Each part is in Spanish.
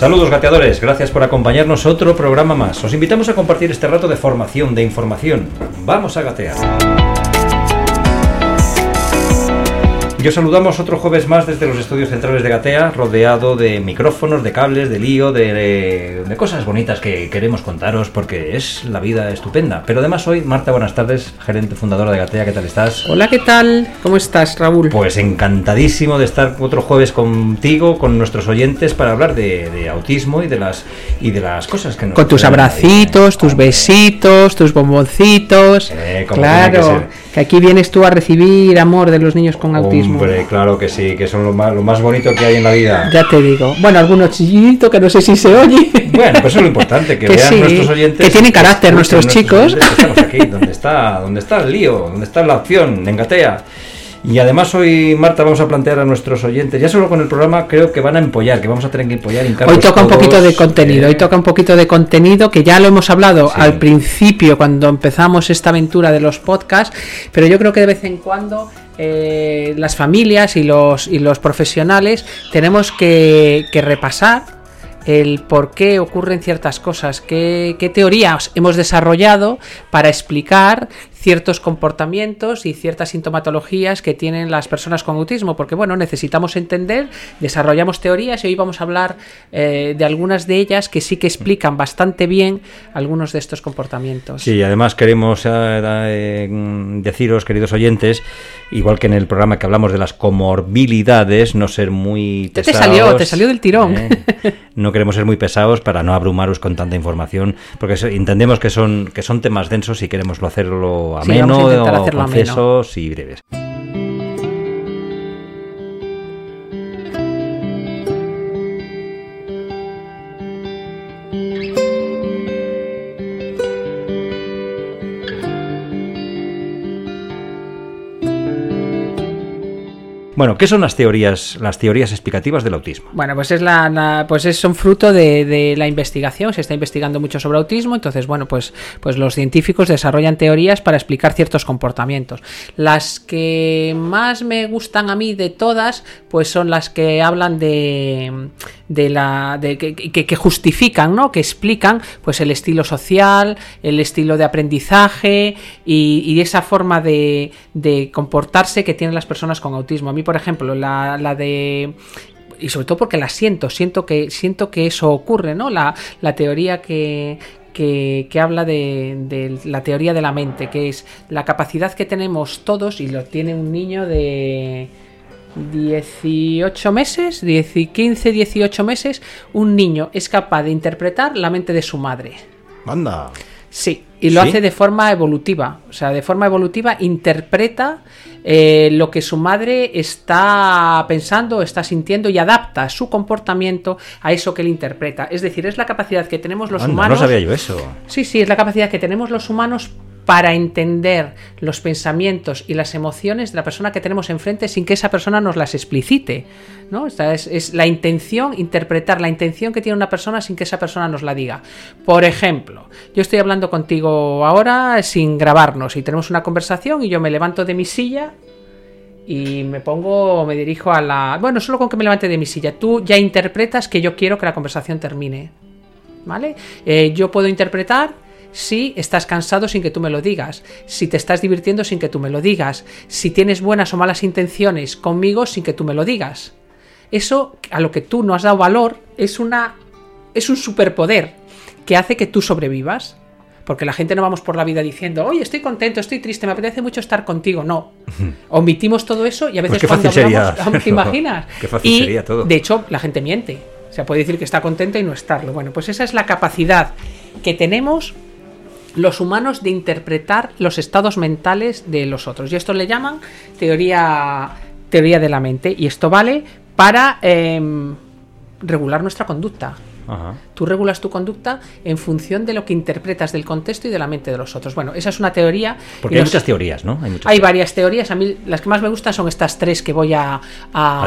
Saludos gateadores, gracias por acompañarnos otro programa más. Os invitamos a compartir este rato de formación, de información. Vamos a gatear. Y os saludamos otro jueves más desde los estudios centrales de Gatea, rodeado de micrófonos, de cables, de lío, de, de, cosas bonitas que queremos contaros porque es la vida estupenda. Pero además hoy, Marta, buenas tardes, gerente fundadora de Gatea, ¿qué tal estás? Hola, ¿qué tal? ¿Cómo estás, Raúl? Pues encantadísimo de estar otro jueves contigo, con nuestros oyentes, para hablar de, de autismo y de las y de las cosas que nos... Con tus abracitos, tus besitos, tus bomboncitos. Eh, claro, que, que aquí vienes tú a recibir amor de los niños con autismo. Hombre, claro que sí, que son lo más, lo más bonito que hay en la vida. Ya te digo. Bueno, algunos chillitos que no sé si se oye. Bueno, pues eso es lo importante, que, que vean sí, nuestros oyentes. Que tienen carácter nuestros, chicos. Oyentes, estamos aquí, donde está, donde está el lío, donde está la acción, en Gatea. Y además hoy, Marta, vamos a plantear a nuestros oyentes, ya solo con el programa creo que van a empollar, que vamos a tener que empollar. Hoy toca todos, un poquito de contenido, eh... hoy toca un poquito de contenido que ya lo hemos hablado sí. al principio cuando empezamos esta aventura de los podcasts, pero yo creo que de vez en cuando eh, las familias y los, y los profesionales tenemos que, que repasar el por qué ocurren ciertas cosas, qué, qué, teorías hemos desarrollado para explicar ciertos comportamientos y ciertas sintomatologías que tienen las personas con autismo, porque bueno, necesitamos entender, desarrollamos teorías y hoy vamos a hablar eh, de algunas de ellas que sí que explican bastante bien algunos de estos comportamientos. Sí, y además queremos eh, eh, deciros, queridos oyentes, igual que en el programa que hablamos de las comorbilidades, no ser muy pesados. Te salió, te salió del tirón. Eh, no queremos ser muy pesados para no abrumaros con tanta información, porque entendemos que son, que son temas densos y queremos hacerlo ameno, sí, o concesos y breves. Bueno, ¿qué son las teorías, las teorías explicativas del autismo? Bueno, pues es la, pues es, son fruto de, la investigación. Se está investigando mucho sobre autismo, entonces bueno, pues, pues los científicos desarrollan teorías para explicar ciertos comportamientos. Las que más me gustan a mí de todas, pues son las que hablan de, de la, de que, justifican, ¿no? Que explican, pues el estilo social, el estilo de aprendizaje y, y esa forma de, de comportarse que tienen las personas con autismo. A mí por ejemplo, la, la de y sobre todo porque la siento, siento que siento que eso ocurre, ¿no? La, la teoría que, que, que, habla de, de, la teoría de la mente, que es la capacidad que tenemos todos, y lo tiene un niño de 18 meses, 10, 15, 18 meses, un niño es capaz de interpretar la mente de su madre. Anda. Sí, y lo ¿Sí? hace de forma evolutiva. O sea, de forma evolutiva interpreta eh, lo que su madre está pensando, está sintiendo y adapta su comportamiento a eso que él interpreta. Es decir, es la capacidad que tenemos los Anda, humanos. No sabía yo eso. Sí, sí, es la capacidad que tenemos los humanos para entender los pensamientos y las emociones de la persona que tenemos enfrente sin que esa persona nos las explicite. ¿no? Esta es, la intención, interpretar la intención que tiene una persona sin que esa persona nos la diga. Por ejemplo, yo estoy hablando contigo ahora sin grabarnos y tenemos una conversación y yo me levanto de mi silla y me pongo, me dirijo a la... Bueno, solo con que me levante de mi silla, tú ya interpretas que yo quiero que la conversación termine. ¿Vale? Eh, yo puedo interpretar si estás cansado sin que tú me lo digas, si te estás divirtiendo sin que tú me lo digas, si tienes buenas o malas intenciones conmigo sin que tú me lo digas. Eso a lo que tú no has dado valor es una es un superpoder que hace que tú sobrevivas. Porque la gente no vamos por la vida diciendo, oye, estoy contento, estoy triste, me apetece mucho estar contigo. No. Omitimos todo eso y a veces pues cuando hablamos, sería. ¿te imaginas? Qué fácil y, sería todo. De hecho, la gente miente. O sea, puede decir que está contenta y no estarlo. Bueno, pues esa es la capacidad que tenemos los humanos de interpretar los estados mentales de los otros. Y esto le llaman teoría, teoría de la mente. Y esto vale para eh, regular nuestra conducta. Ajá. Tú regulas tu conducta en función de lo que interpretas del contexto y de la mente de los otros. Bueno, esa es una teoría. Porque hay los- muchas teorías, ¿no? Hay, muchas hay varias teorías. A mí las que más me gustan son estas tres que voy a,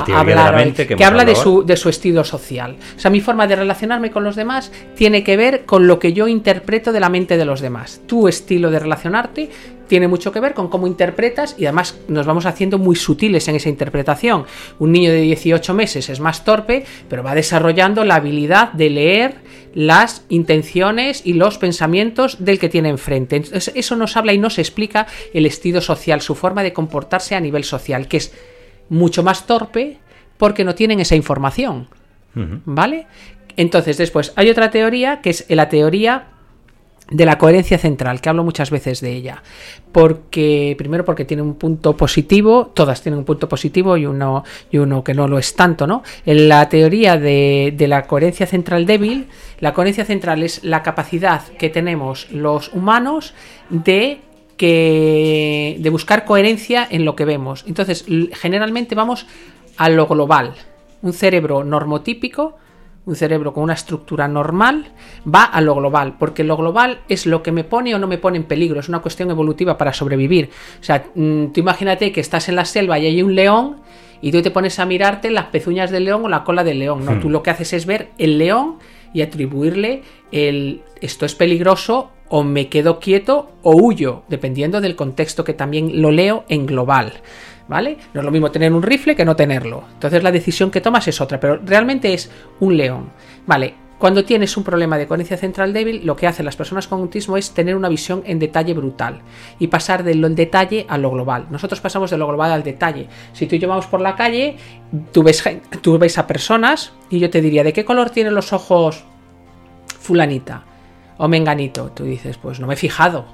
de hablar la hoy, que que habla de su, de su estilo social. O sea, mi forma de relacionarme con los demás tiene que ver con lo que yo interpreto de la mente de los demás. Tu estilo de relacionarte tiene mucho que ver con cómo interpretas y además nos vamos haciendo muy sutiles en esa interpretación. Un niño de 18 meses es más torpe, pero va desarrollando la habilidad de leer las intenciones y los pensamientos del que tiene enfrente. Entonces, eso nos habla y nos explica el estilo social, su forma de comportarse a nivel social, que es mucho más torpe porque no tienen esa información. ¿Vale? Entonces, después, hay otra teoría que es la teoría de la coherencia central, que hablo muchas veces de ella. Porque, primero, porque tiene un punto positivo, todas tienen un punto positivo y uno, y uno que no lo es tanto, ¿no? En la teoría de, de la coherencia central débil, la coherencia central es la capacidad que tenemos los humanos de que de buscar coherencia en lo que vemos. Entonces, generalmente vamos a lo global. Un cerebro normotípico, un cerebro con una estructura normal, va a lo global, porque lo global es lo que me pone o no me pone en peligro, es una cuestión evolutiva para sobrevivir. O sea, mm, tú imagínate que estás en la selva y hay un león y tú te pones a mirarte las pezuñas del león o la cola del león, ¿no? Tú lo que haces es ver el león y atribuirle el esto es peligroso o me quedo quieto o huyo, dependiendo del contexto que también lo leo en global. ¿Vale? No es lo mismo tener un rifle que no tenerlo. Entonces la decisión que tomas es otra, pero realmente es un león. Vale, cuando tienes un problema de coherencia central débil, lo que hacen las personas con autismo es tener una visión en detalle brutal y pasar de lo en detalle a lo global. Nosotros pasamos de lo global al detalle. Si tú y yo vamos por la calle, tú ves, tú ves a personas y yo te diría, ¿de qué color tienen los ojos fulanita o menganito? Tú dices, pues no me he fijado.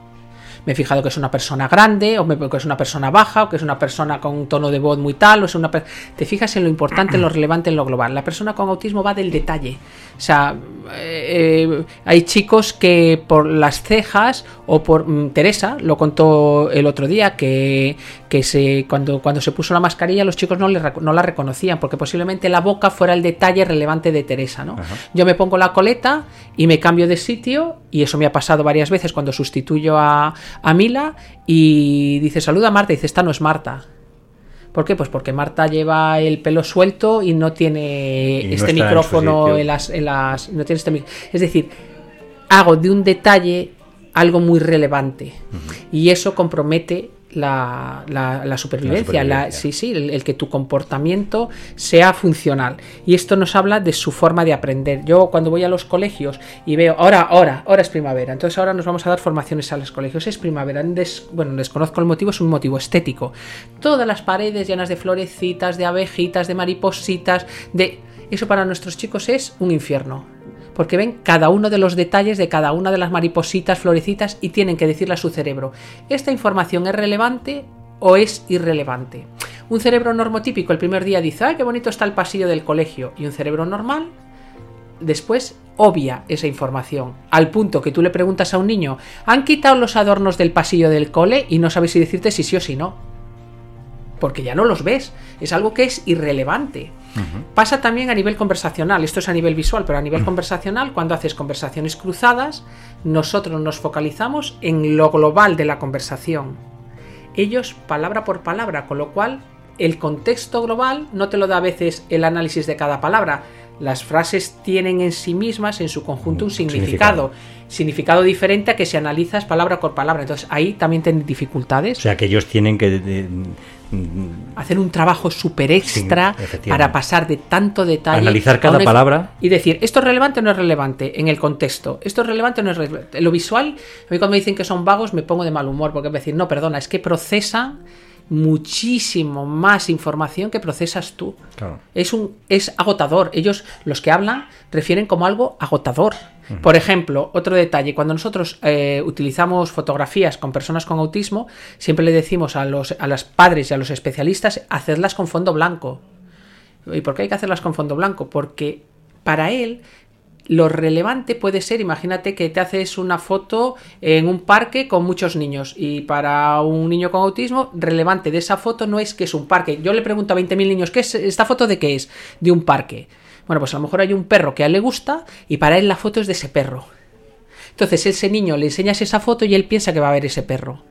Me he fijado que es una persona grande, o que es una persona baja, o que es una persona con un tono de voz muy tal, o es una Te fijas en lo importante, en lo relevante, en lo global. La persona con autismo va del detalle. O sea, eh, eh, hay chicos que por las cejas, o por mm, Teresa, lo contó el otro día, que, que se, cuando, cuando se puso la mascarilla los chicos no, le no la reconocían, porque posiblemente la boca fuera el detalle relevante de Teresa, ¿no? Yo me pongo la coleta y me cambio de sitio, y eso me ha pasado varias veces cuando sustituyo a, a Mila, y dice, saluda a Marta, y dice, esta no es Marta. ¿Por qué? Pues porque Marta lleva el pelo suelto y no tiene Y este micrófono en las, en las- no tiene este Es decir, hago de un detalle algo muy relevante. Y eso compromete la, la- la supervivencia. la- supervivencia. sí, sí, el, el que tu comportamiento sea funcional. Y esto nos habla de su forma de aprender. Yo cuando voy a los colegios y veo, ahora, ahora, ahora es primavera, entonces ahora nos vamos a dar formaciones a los colegios. Es primavera, des- bueno, desconozco el motivo, es un motivo estético. Todas las paredes llenas de florecitas, de abejitas, de maripositas, de... Eso para nuestros chicos es un infierno porque ven cada uno de los detalles de cada una de las maripositas, florecitas y tienen que decirle a su cerebro, ¿esta información es relevante o es irrelevante? Un cerebro normotípico el primer día dice, ¡ay, qué bonito está el pasillo del colegio! Y un cerebro normal después obvia esa información, al punto que tú le preguntas a un niño, ¿han quitado los adornos del pasillo del cole? Y no sabes si decirte si sí o si no. Porque ya no los ves, es algo que es irrelevante. Pasa también a nivel conversacional, esto es a nivel visual, pero a nivel conversacional, cuando haces conversaciones cruzadas, nosotros nos focalizamos en lo global de la conversación. Ellos palabra por palabra, con lo cual el contexto global no te lo da a veces el análisis de cada palabra. Las frases tienen en sí mismas, en su conjunto, un significado. Significado diferente a que si analizas palabra por palabra. Entonces ahí también tienen dificultades O sea, que ellos tienen que... de- de- mm, hacer un trabajo súper extra Sí, para pasar de tanto detalle. Analizar cada palabra. Y decir, esto es relevante o no es relevante en el contexto. Esto es relevante o no es relevante. Lo visual, a mí cuando me dicen que son vagos me pongo de mal humor porque es decir, no, perdona, es que procesan muchísimo más información que procesas tú. Claro. Es, un, es agotador. Ellos, los que hablan, refieren como algo agotador. Por ejemplo, otro detalle, cuando nosotros eh, utilizamos fotografías con personas con autismo, siempre le decimos a los, a los padres y a los especialistas, hacerlas con fondo blanco. ¿Y por qué hay que hacerlas con fondo blanco? Porque para él lo relevante puede ser, imagínate que te haces una foto en un parque con muchos niños y para un niño con autismo, relevante de esa foto no es que es un parque. Yo le pregunto a 20.000 niños, ¿qué es esta foto de qué es? De un parque. Bueno, pues a lo mejor hay un perro que a él le gusta y para él la foto es de ese perro. Entonces ese niño le enseñas esa foto y él piensa que va a ver ese perro.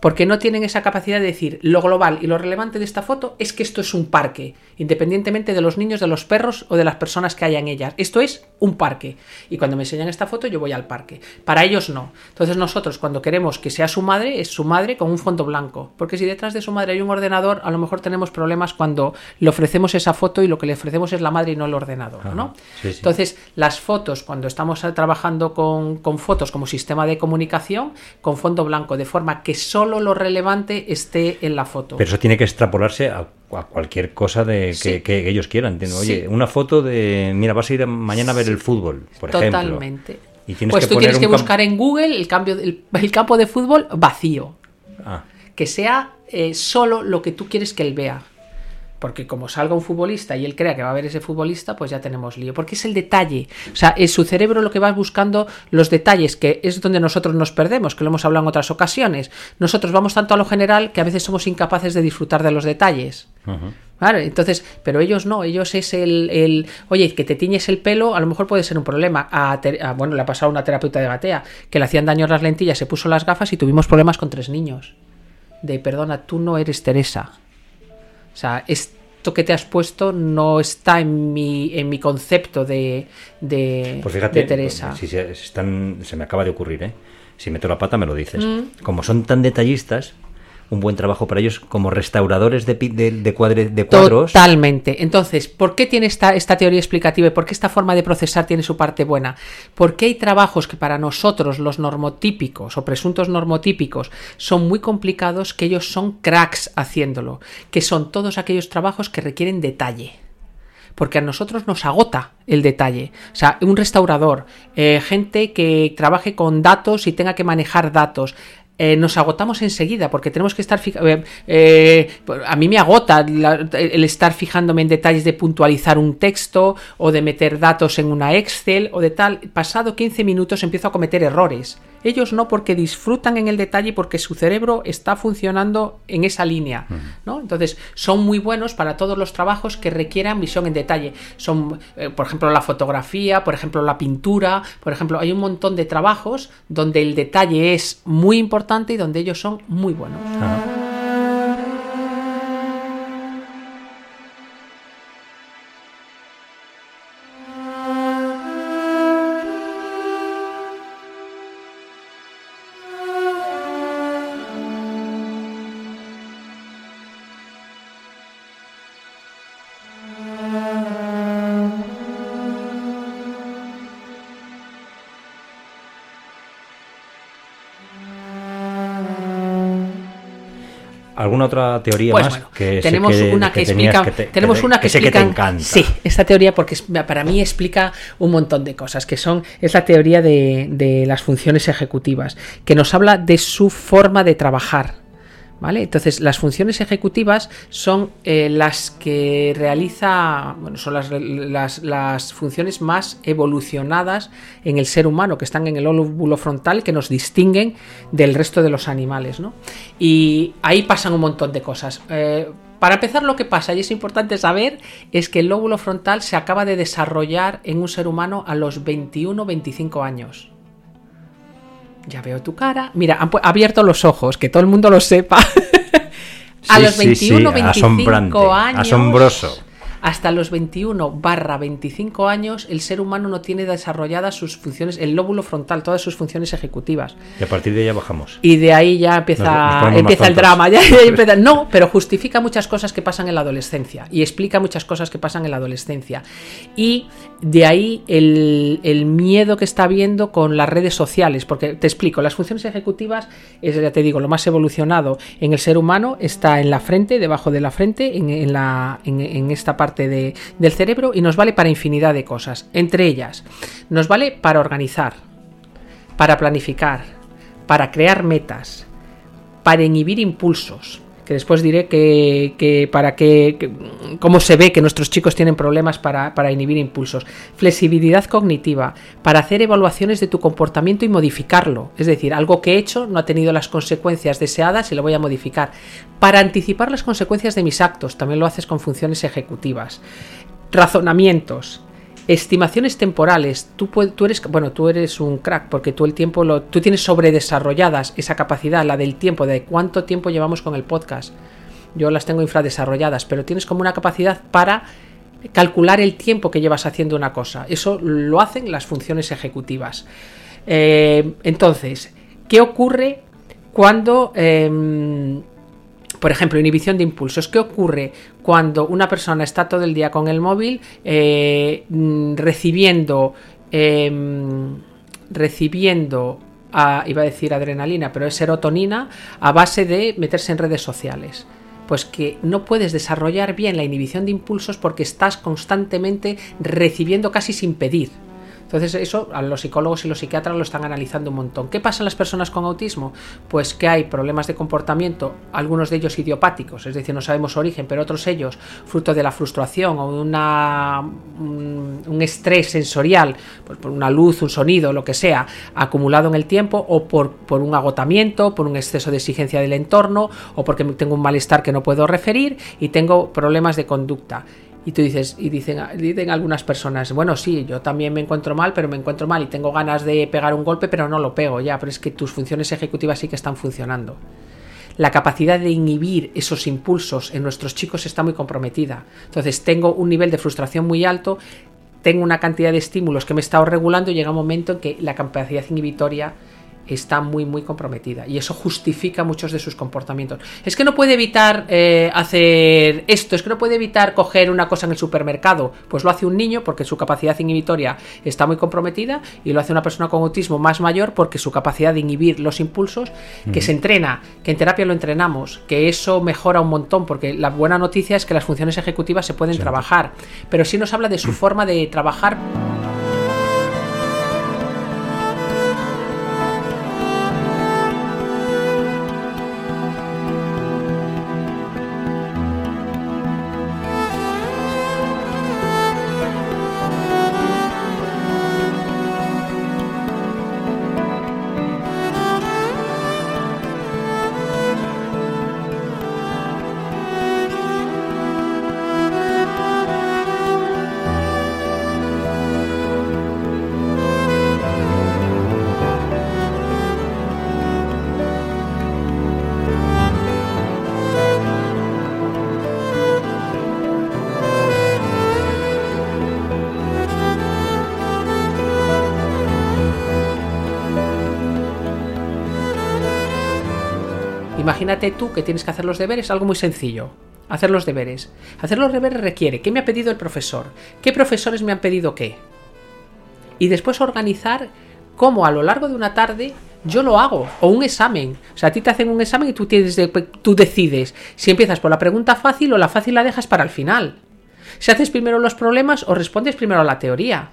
Porque no tienen esa capacidad de decir lo global y lo relevante de esta foto es que esto es un parque, independientemente de los niños, de los perros o de las personas que haya en ellas. Esto es un parque. Y cuando me enseñan esta foto yo voy al parque. Para ellos no. Entonces nosotros cuando queremos que sea su madre, es su madre con un fondo blanco. Porque si detrás de su madre hay un ordenador, a lo mejor tenemos problemas cuando le ofrecemos esa foto y lo que le ofrecemos es la madre y no el ordenador. ¿no? Sí, sí. Entonces las fotos, cuando estamos trabajando con, con fotos como sistema de comunicación, con fondo blanco, de forma que solo lo relevante esté en la foto. Pero eso tiene que extrapolarse a, a cualquier cosa de que, Sí. que ellos quieran. Oye, Sí. una foto de, mira, vas a ir mañana a ver el fútbol, por ejemplo. Totalmente. Y tienes pues que tú poner tienes que buscar en Google el, cambio, el, el campo de fútbol vacío. Ah, Que sea eh, solo lo que tú quieres que él vea. Porque como salga un futbolista y él crea que va a ver ese futbolista, pues ya tenemos lío. Porque es el detalle. O sea, es su cerebro lo que va buscando los detalles, que es donde nosotros nos perdemos, que lo hemos hablado en otras ocasiones. Nosotros vamos tanto a lo general que a veces somos incapaces de disfrutar de los detalles. Vale, entonces, pero ellos no, ellos es el, el, oye, que te tiñes el pelo, a lo mejor puede ser un problema. A, ter- a- bueno, le ha pasado a una terapeuta de gatea, que le hacían daño las lentillas, se puso las gafas y tuvimos problemas con tres niños. De, perdona, tú no eres Teresa. O sea, esto que te has puesto no está en mi, en mi concepto de, de, Pues fíjate, de Teresa. Si se, se están, se me acaba de ocurrir, ¿eh? Si meto la pata me lo dices. Mm. Como son tan detallistas, un buen trabajo para ellos como restauradores de, de, de de cuadros. Totalmente. Entonces, ¿por qué tiene esta, esta teoría explicativa y por qué esta forma de procesar tiene su parte buena? Porque hay trabajos que para nosotros, los normotípicos o presuntos normotípicos, son muy complicados, que ellos son cracks haciéndolo, que son todos aquellos trabajos que requieren detalle porque a nosotros nos agota el detalle. O sea, un restaurador, eh, gente que trabaje con datos y tenga que manejar datos. Eh, nos agotamos enseguida porque tenemos que estar eh, eh, a mí me agota el estar fijándome en detalles de puntualizar un texto o de meter datos en una Excel o de tal. Pasado 15 minutos empiezo a cometer errores ellos no porque disfrutan en el detalle y porque su cerebro está funcionando en esa línea, ¿no? Entonces, son muy buenos para todos los trabajos que requieran visión en detalle. Son, eh, por ejemplo, la fotografía, por ejemplo, la pintura, por ejemplo, hay un montón de trabajos donde el detalle es muy importante y donde ellos son muy buenos. Ajá. ¿Alguna otra teoría Pues más? bueno, que tenemos que- una que, explica, que te- tenemos una que, sé que te explican- encanta. sí, esta teoría porque para mí explica un montón de cosas, que son es la teoría de, de las funciones ejecutivas, que nos habla de su forma de trabajar. ¿Vale? Entonces, las funciones ejecutivas son eh, las que realiza, bueno, son las, funciones más evolucionadas en el ser humano, que están en el lóbulo frontal, que nos distinguen del resto de los animales, ¿no? Y ahí pasan un montón de cosas. Eh, para empezar, lo que pasa, y es importante saber, es que el lóbulo frontal se acaba de desarrollar en un ser humano a los 21-25 años. Ya veo tu cara. Mira, han abierto los ojos, que todo el mundo lo sepa. a Sí, los sí, sí, 21, 25 asombrante, años. asombroso. Hasta los 21 barra 25 años, el ser humano no tiene desarrolladas sus funciones, el lóbulo frontal, todas sus funciones ejecutivas. Y a partir de ahí ya bajamos. Y de ahí ya Nos- nos empieza, empieza el drama. ya- ya empieza- no, pero justifica muchas cosas que pasan en la adolescencia. Y explica muchas cosas que pasan en la adolescencia. Y de ahí el, el miedo que está habiendo con las redes sociales. Porque te explico, las funciones ejecutivas es, ya te digo, lo más evolucionado en el ser humano está en la frente, debajo de la frente, en, en la, en, en esta parte de- del cerebro y nos vale para infinidad de cosas. Entre ellas, nos vale para organizar, para planificar, para crear metas, para inhibir impulsos. Que después diré que, que para que, cómo se ve que nuestros chicos tienen problemas para, para inhibir impulsos. Flexibilidad cognitiva, para hacer evaluaciones de tu comportamiento y modificarlo. Es decir, algo que he hecho no ha tenido las consecuencias deseadas y lo voy a modificar. Para anticipar las consecuencias de mis actos, también lo haces con funciones ejecutivas razonamientos, estimaciones temporales. Tú, tú, eres, bueno, tú eres un crack porque tú el tiempo lo, tú tienes sobredesarrolladas esa capacidad, la del tiempo, de cuánto tiempo llevamos con el podcast. Yo las tengo infradesarrolladas, pero tienes como una capacidad para calcular el tiempo que llevas haciendo una cosa. Eso lo hacen las funciones ejecutivas. Eh, entonces, ¿qué ocurre cuando, em, por ejemplo, inhibición de impulsos? ¿Qué ocurre cuando una persona está todo el día con el móvil eh, mm, recibiendo, em, recibiendo iba a decir adrenalina, pero es serotonina a base de meterse en redes sociales? pues que no puedes desarrollar bien la inhibición de impulsos porque estás constantemente recibiendo casi sin pedir. Entonces eso a los psicólogos y los psiquiatras lo están analizando un montón. ¿Qué pasa en las personas con autismo? Pues que hay problemas de comportamiento, algunos de ellos idiopáticos, es decir, no sabemos su origen, pero otros ellos fruto de la frustración o de una, un, estrés sensorial, pues por una luz, un sonido, lo que sea, acumulado en el tiempo o por, por un agotamiento, por un exceso de exigencia del entorno o porque tengo un malestar que no puedo referir y tengo problemas de conducta. Y tú dices, y dicen, dicen algunas personas, bueno, sí, yo también me encuentro mal, pero me encuentro mal y tengo ganas de pegar un golpe, pero no lo pego ya, pero es que tus funciones ejecutivas sí que están funcionando. La capacidad de inhibir esos impulsos en nuestros chicos está muy comprometida. Entonces tengo un nivel de frustración muy alto, tengo una cantidad de estímulos que me he estado regulando y llega un momento en que la capacidad inhibitoria está muy, muy comprometida. Y eso justifica muchos de sus comportamientos. Es que no puede evitar eh, hacer esto, es que no puede evitar coger una cosa en el supermercado. Pues lo hace un niño porque su capacidad inhibitoria está muy comprometida y lo hace una persona con autismo más mayor porque su capacidad de inhibir los impulsos, que se entrena, que en terapia lo entrenamos, que eso mejora un montón, porque la buena noticia es que las funciones ejecutivas se pueden trabajar, pero sí nos habla de su forma de trabajar. Imagínate tú que tienes que hacer los deberes, algo muy sencillo. Hacer los deberes. Hacer los deberes requiere qué me ha pedido el profesor, qué profesores me han pedido qué. Y después organizar cómo a lo largo de una tarde yo lo hago. O un examen. O sea, a ti te hacen un examen y tú, tienes tú decides si empiezas por la pregunta fácil o la fácil la dejas para el final. Si haces primero los problemas o respondes primero a la teoría.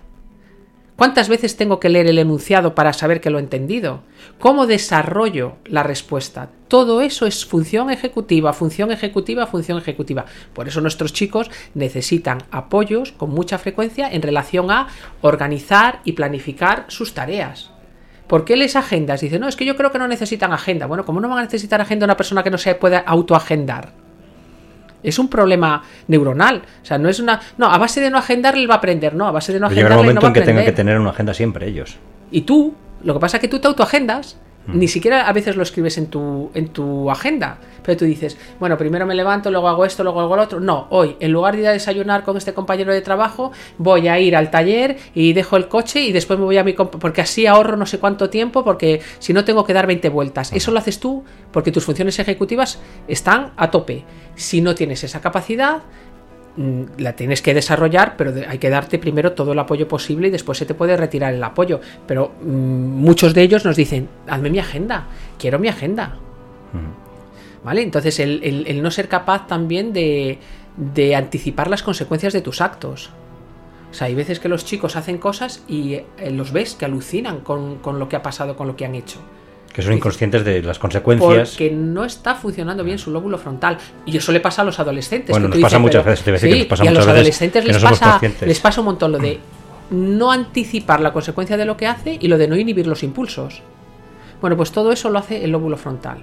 ¿Cuántas veces tengo que leer el enunciado para saber que lo he entendido? ¿Cómo desarrollo la respuesta? Todo eso es función ejecutiva, función ejecutiva, función ejecutiva. Por eso nuestros chicos necesitan apoyos con mucha frecuencia en relación a organizar y planificar sus tareas. ¿Por qué les agendas? Dice, no, es que yo creo que no necesitan agenda. Bueno, ¿cómo no van a necesitar agenda una persona que no se pueda autoagendar? Es un problema neuronal. O sea, no es una. No, a base de no agendar él va a aprender, no, a base de no agendar. Llega un momento en que tengan que tener una agenda siempre ellos. Y tú, lo que pasa es que tú te autoagendas Mm. Ni siquiera a veces lo escribes en tu, en tu agenda, pero tú dices, bueno, primero me levanto, luego hago esto, luego hago lo otro. No, hoy, en lugar de ir a desayunar con este compañero de trabajo, voy a ir al taller y dejo el coche y después me voy a mi... porque así ahorro no sé cuánto tiempo, porque si no tengo que dar 20 vueltas. Eso lo haces tú porque tus funciones ejecutivas están a tope. Si no tienes esa capacidad, la tienes que desarrollar, pero hay que darte primero todo el apoyo posible y después se te puede retirar el apoyo. Pero mm, muchos de ellos nos dicen, hazme mi agenda, quiero mi agenda. Mm. ¿Vale? Entonces el, no ser capaz también de, de, anticipar las consecuencias de tus actos. O sea, hay veces que los chicos hacen cosas y eh, los ves que alucinan con, con lo que ha pasado, con lo que han hecho. Que son inconscientes de las consecuencias. Porque no está funcionando bien su lóbulo frontal. Y eso le pasa a los adolescentes. Bueno, nos pasa muchas veces. Te voy a decir que pasa y a los adolescentes les, pasa, les pasa un montón lo de no anticipar la consecuencia de lo que hace y lo de no inhibir los impulsos. Bueno, pues todo eso lo hace el lóbulo frontal.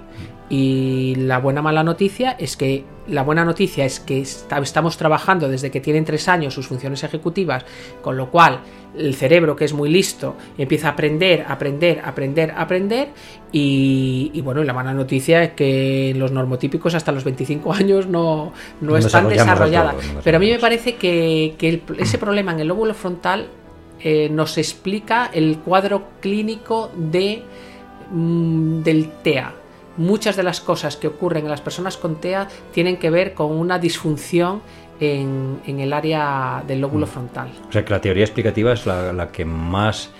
Y la buena mala noticia es que la buena noticia es que estamos trabajando desde que tienen tres años sus funciones ejecutivas, con lo cual el cerebro, que es muy listo, empieza a aprender, aprender, aprender, aprender. Y, bueno, la mala noticia es que los normotípicos hasta los 25 años no, no, están desarrolladas. Pero a mí me parece que, ese problema en el lóbulo frontal eh, nos explica el cuadro clínico de, mm, del TEA muchas de las cosas que ocurren en las personas con TEA tienen que ver con una disfunción en, el área del lóbulo mm. frontal. O sea que la teoría explicativa es la, que más...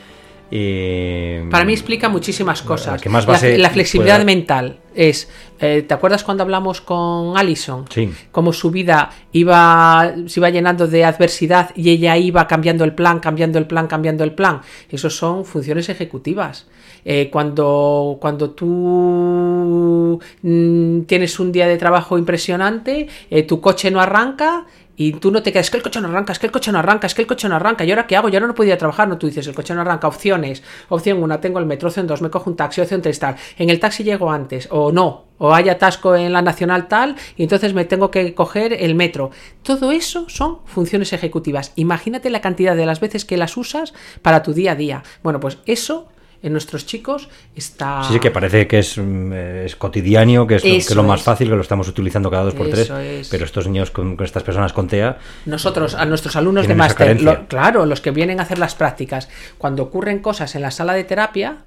Eh, Para mí explica muchísimas cosas. La, que más la, flexibilidad mental es, eh, ¿te acuerdas cuando hablamos con Allison? Sí. Cómo su vida iba, se iba llenando de adversidad y ella iba cambiando el plan, cambiando el plan, cambiando el plan. Esos son funciones ejecutivas. Eh, cuando, cuando tú mm, tienes un día de trabajo impresionante, eh, tu coche no arranca y tú no te quedas, es que el coche no arranca, es que el coche no arranca, es que el coche no arranca, ¿y ahora qué hago? Yo ahora no podía trabajar, no, tú dices, el coche no arranca, opciones, opción 1, tengo el metro, opción 2, me cojo un taxi, opción 3, tal, en el taxi llego antes, o no, o hay atasco en la nacional tal, y entonces me tengo que coger el metro. Todo eso son funciones ejecutivas. Imagínate la cantidad de las veces que las usas para tu día a día. Bueno, pues eso en nuestros chicos está... Sí, sí, que parece que es, mm, es cotidiano, que es, lo, más fácil, que lo estamos utilizando cada dos por tres, pero estos niños con, estas personas con TEA... Nosotros, a nuestros alumnos de máster, claro, los que vienen a hacer las prácticas, cuando ocurren cosas en la sala de terapia,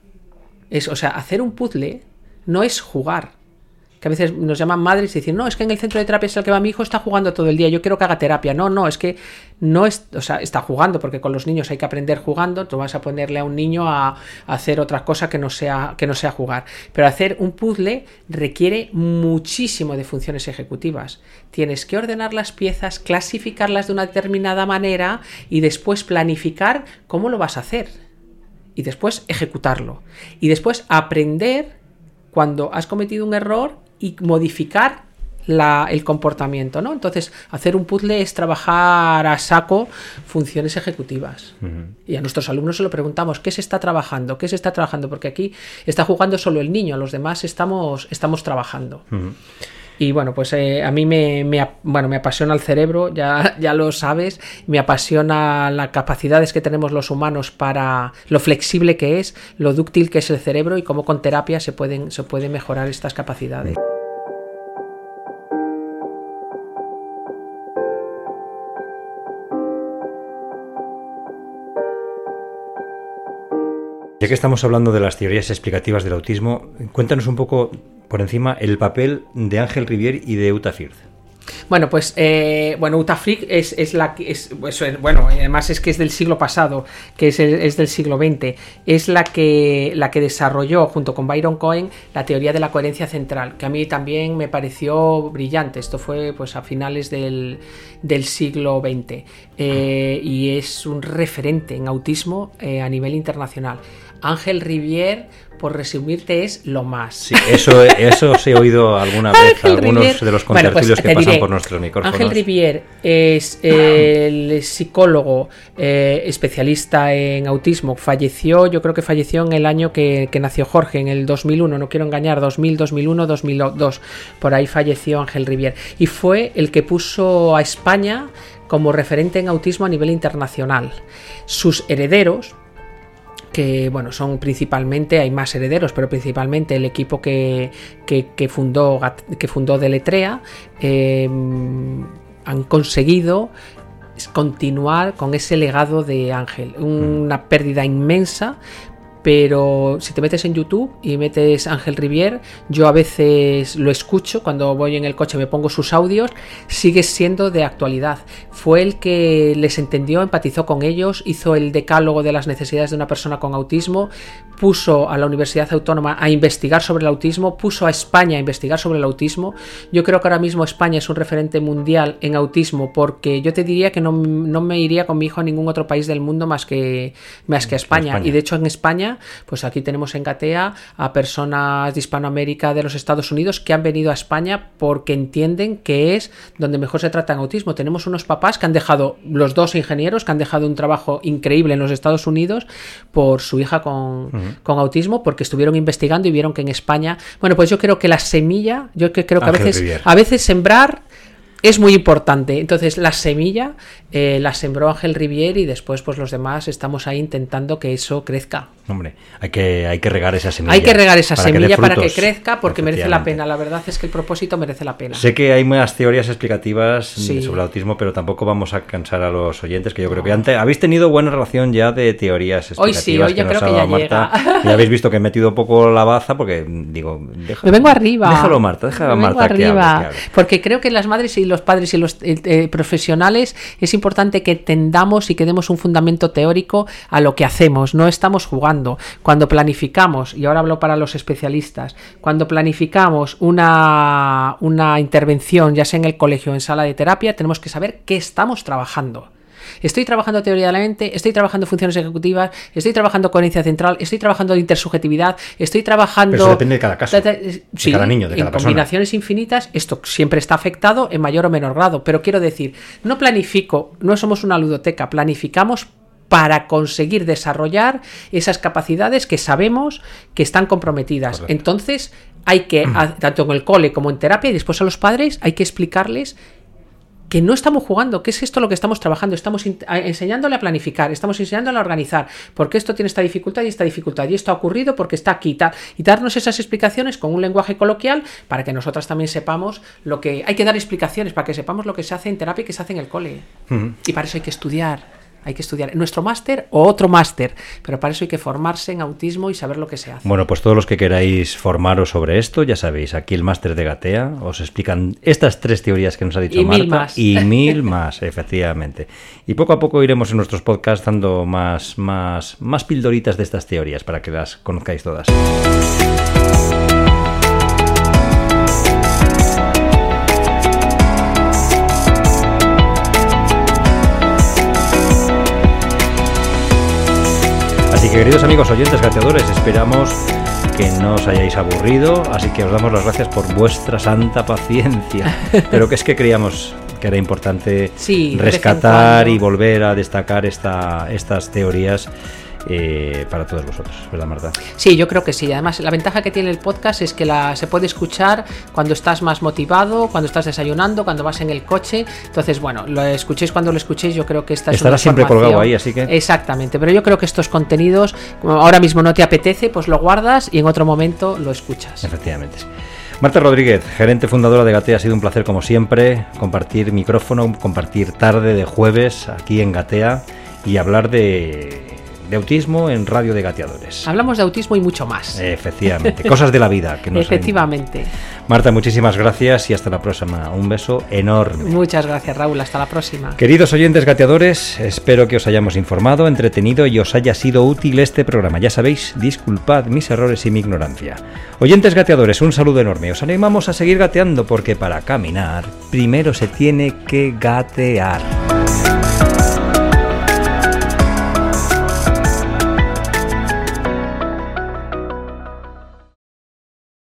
es, o sea, hacer un puzzle no es jugar, que a veces nos llaman madres y dicen, no, es que en el centro de terapia es el que va mi hijo, está jugando todo el día, yo quiero que haga terapia. No, no, es que no es, o sea, está jugando, porque con los niños hay que aprender jugando, tú vas a ponerle a un niño a, hacer otra cosa que no, sea, que no sea jugar. Pero hacer un puzzle requiere muchísimo de funciones ejecutivas. Tienes que ordenar las piezas, clasificarlas de una determinada manera y después planificar cómo lo vas a hacer. Y después ejecutarlo. Y después aprender cuando has cometido un error y modificar el comportamiento, ¿no? Entonces, hacer un puzzle es trabajar a saco funciones ejecutivas. Y a nuestros alumnos se lo preguntamos, ¿qué se está trabajando? ¿Qué se está trabajando? Porque aquí está jugando solo el niño, a los demás estamos, estamos trabajando. Y bueno, pues eh, a mí me, bueno, me apasiona el cerebro, ya, ya lo sabes, me apasiona las capacidades que tenemos los humanos para lo flexible que es, lo dúctil que es el cerebro y cómo con terapia se pueden, se pueden mejorar estas capacidades. Ya que estamos hablando de las teorías explicativas del autismo, cuéntanos un poco por encima el papel de Ángel Rivier y de Uta Firth. Bueno, pues eh, bueno, es, es la que es, pues, eh, bueno, además es que es del siglo pasado, que es, es, del siglo XX, es la que la que desarrolló junto con Byron Cohen la teoría de la coherencia central, que a mí también me pareció brillante. Esto fue pues a finales del, del siglo XX eh, y es un referente en autismo a nivel internacional. Ángel Rivier por resumirte, es lo más. Sí, eso, eso he oído alguna vez, algunos de los contertulios pues, que pasan por nuestros micrófonos. Ángel Rivier es el psicólogo eh, especialista en autismo. Falleció, yo creo que falleció en el año que, nació Jorge, en el 2001, no quiero engañar, 2000, 2001, 2002. Por ahí falleció Ángel Rivier. Y fue el que puso a España como referente en autismo a nivel internacional. Sus herederos, que bueno, son principalmente, hay más herederos, pero principalmente el equipo que, que, fundó, que fundó Deletrea, eh, han conseguido continuar con ese legado de Ángel. Una pérdida inmensa, pero si te metes en YouTube y metes Ángel Rivier, yo a veces lo escucho cuando voy en el coche, me pongo sus audios, sigue siendo de actualidad. Fue el que les entendió, empatizó con ellos, hizo el decálogo de las necesidades de una persona con autismo, puso a la Universidad Autónoma a investigar sobre el autismo, puso a España a investigar sobre el autismo. Yo creo que ahora mismo España es un referente mundial en autismo porque yo te diría que no, me iría con mi hijo a ningún otro país del mundo más que, más que España. España. Y de hecho en España España, pues aquí tenemos en Gatea a personas de Hispanoamérica, de los Estados Unidos, que han venido a España porque entienden que es donde mejor se trata en autismo. Tenemos unos papás que han dejado, los dos ingenieros, que han dejado un trabajo increíble en los Estados Unidos por su hija con, con autismo, porque estuvieron investigando y vieron que en España, bueno, pues yo creo que la semilla, yo creo que a veces, a veces sembrar es muy importante. Entonces, la semilla eh, la sembró Ángel Rivier y después, pues los demás estamos ahí intentando que eso crezca. Hombre, hay que, hay que regar esa semilla. Hay que regar esa para que semilla para que crezca porque merece la pena. La verdad es que el propósito merece la pena. Sé que hay más teorías explicativas Sí. sobre el autismo, pero tampoco vamos a cansar a los oyentes, que yo creo que antes habéis tenido buena relación ya de teorías Hoy explicativas. sí, hoy yo creo que ya Marta. llega. Ya habéis visto que he metido poco la baza porque digo, deja- Me vengo arriba. Déjalo, Marta, déjalo a Marta que hable, arriba. que hable. Porque creo que las madres y los padres y los eh, eh, profesionales es importante que tendamos y que demos un fundamento teórico a lo que hacemos. No estamos jugando. Cuando planificamos, y ahora hablo para los especialistas, cuando planificamos una, una intervención, ya sea en el colegio o en sala de terapia, tenemos que saber qué estamos trabajando. Estoy trabajando teoría de la mente, estoy trabajando funciones ejecutivas, estoy trabajando coherencia central, estoy trabajando intersubjetividad, estoy trabajando. Pero eso depende de cada caso, Ta- ta- de sí, cada niño, de en cada persona. combinaciones infinitas, esto siempre está afectado en mayor o menor grado. Pero quiero decir, no planifico, no somos una ludoteca, planificamos para conseguir desarrollar esas capacidades que sabemos que están comprometidas. Correcto. Entonces, hay que, tanto en el cole como en terapia, y después a los padres, hay que explicarles que no estamos jugando, que es esto lo que estamos trabajando, estamos enseñándole a planificar, estamos enseñándole a organizar, porque esto tiene esta dificultad y esta dificultad, y esto ha ocurrido porque está aquí, y darnos esas explicaciones con un lenguaje coloquial para que nosotras también sepamos lo que hay que dar explicaciones para que sepamos lo que se hace en terapia y que se hace en el cole. Y para eso hay que estudiar. Hay que estudiar nuestro máster o otro máster, pero para eso hay que formarse en autismo y saber lo que se hace. Bueno, pues todos los que queráis formaros sobre esto, ya sabéis, aquí el máster de Gatea os explican estas tres teorías que nos ha dicho Y Marta mil más. y mil más, efectivamente. Y poco a poco iremos en nuestros podcasts dando más, más, más pildoritas de estas teorías para que las conozcáis todas. Así que queridos amigos oyentes gateadores, esperamos que no os hayáis aburrido, así que os damos las gracias por vuestra santa paciencia. Pero que es que creíamos que era importante Sí, rescatar y volver a destacar esta, estas teorías eh, para todos vosotros, ¿verdad Marta? Sí, yo creo que sí. Además, la ventaja que tiene el podcast es que la, se puede escuchar cuando estás más motivado, cuando estás desayunando, cuando vas en el coche. Entonces, bueno, lo escuchéis cuando lo escuchéis. Yo creo que esta es Estará siempre colgado ahí, así que- Exactamente. Pero yo creo que estos contenidos, como ahora mismo no te apetece, pues lo guardas y en otro momento lo escuchas. Efectivamente. Marta Rodríguez, gerente fundadora de Gatea, ha sido un placer como siempre compartir micrófono, compartir tarde de jueves aquí en Gatea y hablar de, de autismo en Radio de Gateadores. Hablamos de autismo y mucho más. Efectivamente, cosas de la vida que nos Efectivamente. Marta, muchísimas gracias y hasta la próxima. Un beso enorme. Muchas gracias, Raúl. Hasta la próxima. Queridos oyentes gateadores, espero que os hayamos informado, entretenido y os haya sido útil este programa. Ya sabéis, disculpad mis errores y mi ignorancia. Oyentes gateadores, un saludo enorme. Os animamos a seguir gateando porque para caminar primero se tiene que gatear.